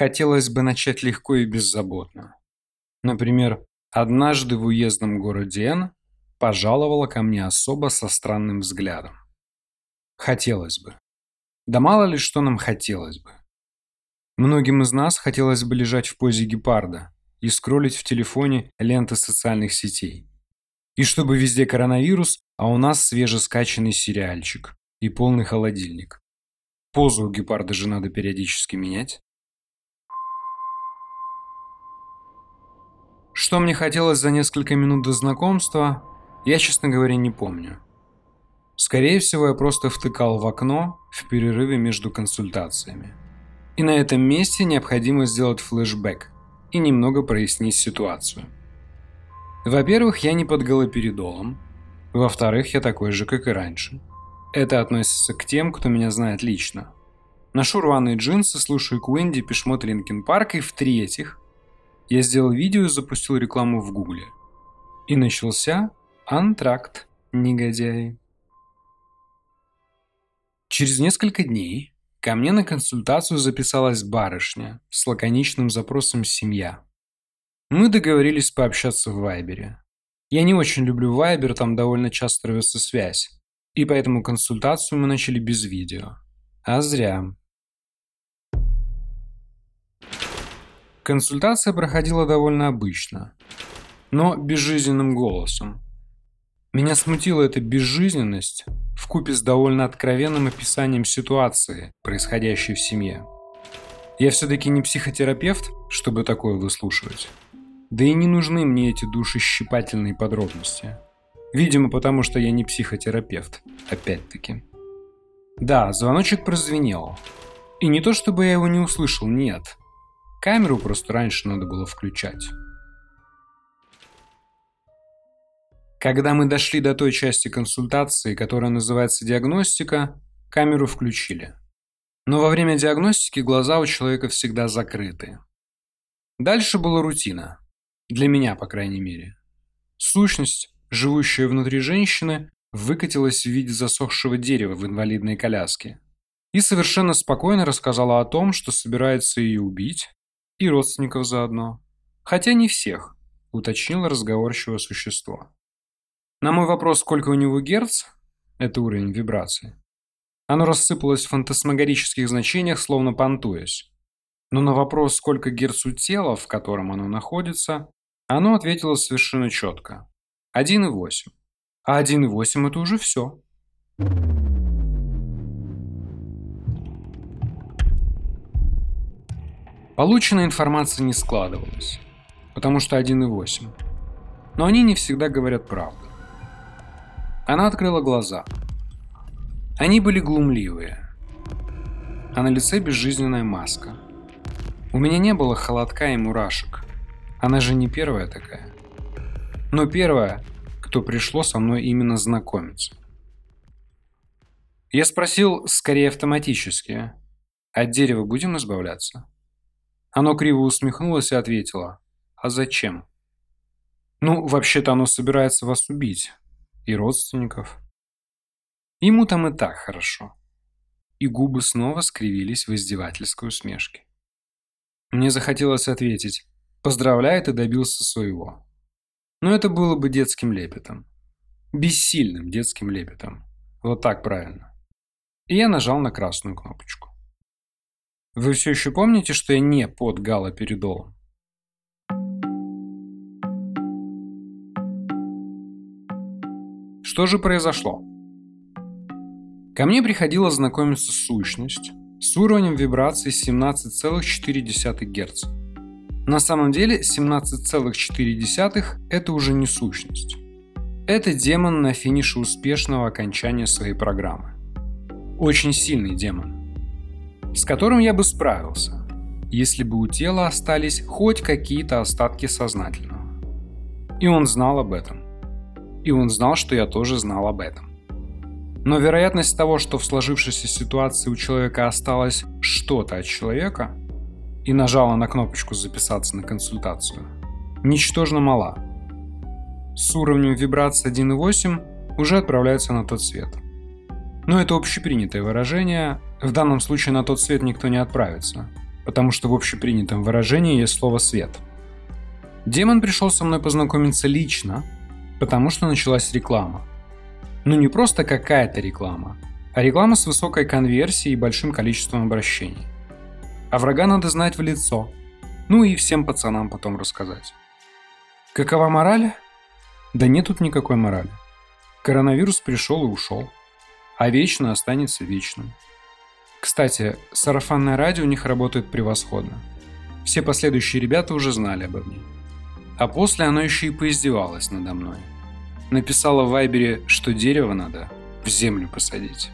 Хотелось бы начать легко и беззаботно. Например, однажды в уездном городе Н пожаловала ко мне особо со странным взглядом. Хотелось бы. Да мало ли что нам хотелось бы. Многим из нас хотелось бы лежать в позе гепарда и скроллить в телефоне ленты социальных сетей. И чтобы везде коронавирус, а у нас свежескачанный сериальчик и полный холодильник. Позу у гепарда же надо периодически менять. Что мне хотелось за несколько минут до знакомства, я, честно говоря, не помню. Скорее всего, я просто втыкал в окно в перерыве между консультациями. И на этом месте необходимо сделать флешбэк и немного прояснить ситуацию. Во-первых, я не под галоперидолом. Во-вторых, я такой же, как и раньше. Это относится к тем, кто меня знает лично. Ношу рваные джинсы, слушаю Queen, Depeche Mode, Linkin Park. И в-третьих, я сделал видео и запустил рекламу в Гугле. И начался антракт, негодяи. Через несколько дней ко мне на консультацию записалась барышня с лаконичным запросом «семья». Мы договорились пообщаться в Вайбере. Я не очень люблю Вайбер, там довольно часто рвется связь. И поэтому консультацию мы начали без видео. А зря. Консультация проходила довольно обычно, но безжизненным голосом. Меня смутила эта безжизненность в купе с довольно откровенным описанием ситуации, происходящей в семье. Я все-таки не психотерапевт, чтобы такое выслушивать. Да и не нужны мне эти душещипательные подробности. Видимо, потому что я не психотерапевт, опять-таки. Да, звоночек прозвенел. И не то, чтобы я его не услышал, нет. Камеру просто раньше надо было включать. Когда мы дошли до той части консультации, которая называется диагностика, камеру включили. Но во время диагностики глаза у человека всегда закрыты. Дальше была рутина. Для меня, по крайней мере. Сущность, живущая внутри женщины, выкатилась в виде засохшего дерева в инвалидной коляске. И совершенно спокойно рассказала о том, что собирается ее убить, и родственников заодно. Хотя не всех, уточнило разговорчивое существо. На мой вопрос, сколько у него герц, это уровень вибрации, оно рассыпалось в фантасмагорических значениях, словно понтуясь. Но на вопрос, сколько герц у тела, в котором оно находится, оно ответило совершенно четко. 1,8. А 1,8 это уже все. Полученная информация не складывалась, потому что 1,8. Но они не всегда говорят правду. Она открыла глаза. Они были глумливые. А на лице безжизненная маска. У меня не было холодка и мурашек. Она же не первая такая. Но первая, кто пришло со мной именно знакомиться. Я спросил, скорее автоматически, от дерева будем избавляться? Оно криво усмехнулось и ответило. «А зачем?» «Ну, вообще-то оно собирается вас убить. И родственников». Ему там и так хорошо. И губы снова скривились в издевательской усмешке. Мне захотелось ответить «Поздравляет и добился своего». Но это было бы детским лепетом. Бессильным детским лепетом. Вот так правильно. И я нажал на красную кнопочку. Вы все еще помните, что я не под галоперидолом? Что же произошло? Ко мне приходила знакомиться сущность с уровнем вибрации 17,4 Гц. На самом деле 17,4 это уже не сущность. Это демон на финише успешного окончания своей программы. Очень сильный демон с которым я бы справился, если бы у тела остались хоть какие-то остатки сознательного. И он знал об этом. И он знал, что я тоже знал об этом. Но вероятность того, что в сложившейся ситуации у человека осталось что-то от человека, и нажала на кнопочку «Записаться на консультацию», ничтожно мала. С уровнем вибрации 1.8 уже отправляется на тот свет. Но это общепринятое выражение, в данном случае на тот свет никто не отправится, потому что в общепринятом выражении есть слово «свет». Демон пришел со мной познакомиться лично, потому что началась реклама. Ну не просто какая-то реклама, а реклама с высокой конверсией и большим количеством обращений. А врага надо знать в лицо, ну и всем пацанам потом рассказать. Какова мораль? Да нет тут никакой морали. Коронавирус пришел и ушел, а вечно останется вечным. Кстати, сарафанное радио у них работает превосходно. Все последующие ребята уже знали обо мне. А после оно еще и поиздевалось надо мной. Написала в Вайбере, что дерево надо в землю посадить.